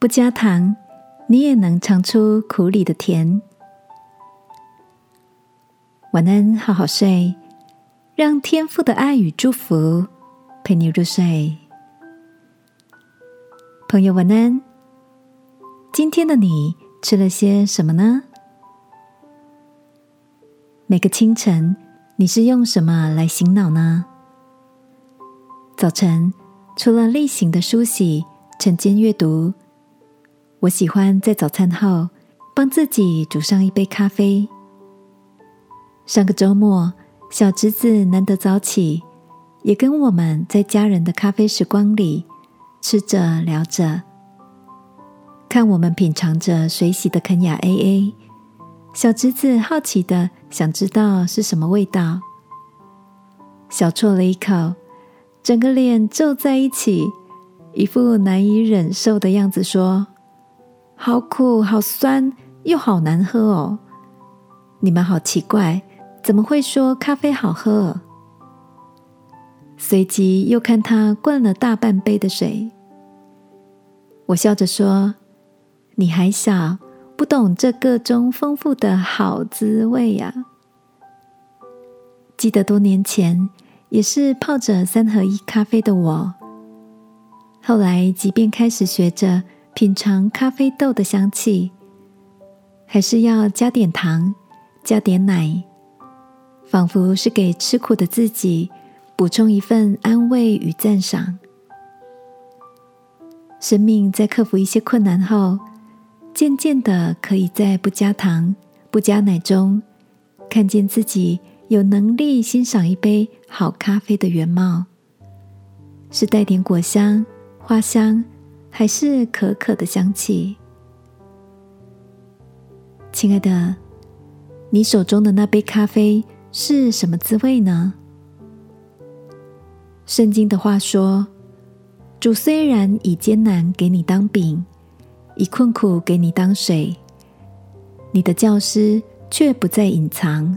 不加糖，你也能尝出苦里的甜。晚安，好好睡，让天父的爱与祝福陪你入睡。朋友，晚安。今天的你吃了些什么呢？每个清晨，你是用什么来醒脑呢？早晨，除了例行的梳洗、晨间阅读。我喜欢在早餐后帮自己煮上一杯咖啡。上个周末，小侄子难得早起，也跟我们在家人的咖啡时光里吃着聊着，看我们品尝着水洗的肯雅 A A。小侄子好奇的想知道是什么味道，小啜了一口，整个脸皱在一起，一副难以忍受的样子，说。好苦，好酸，又好难喝哦！你们好奇怪，怎么会说咖啡好喝？随即又看他灌了大半杯的水。我笑着说：“你还小，不懂这个中丰富的好滋味呀。”记得多年前，也是泡着三合一咖啡的我，后来即便开始学着。品尝咖啡豆的香气，还是要加点糖，加点奶，仿佛是给吃苦的自己补充一份安慰与赞赏。生命在克服一些困难后，渐渐的可以在不加糖、不加奶中，看见自己有能力欣赏一杯好咖啡的原貌，是带点果香、花香。还是可可的香气，亲爱的，你手中的那杯咖啡是什么滋味呢？圣经的话说：“主虽然以艰难给你当饼，以困苦给你当水，你的教师却不再隐藏。”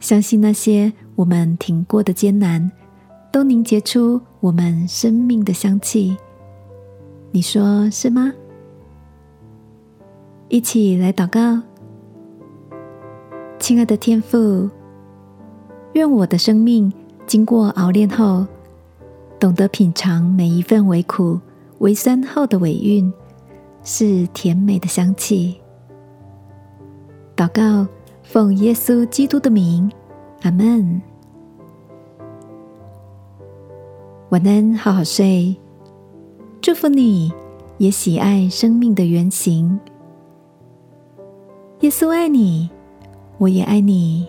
相信那些我们挺过的艰难。都凝结出我们生命的香气，你说是吗？一起来祷告，亲爱的天父，愿我的生命经过熬炼后，懂得品尝每一份微苦、微酸后的尾韵，是甜美的香气。祷告，奉耶稣基督的名，阿门。晚安，好好睡。祝福你，也喜爱生命的原型。耶稣爱你，我也爱你。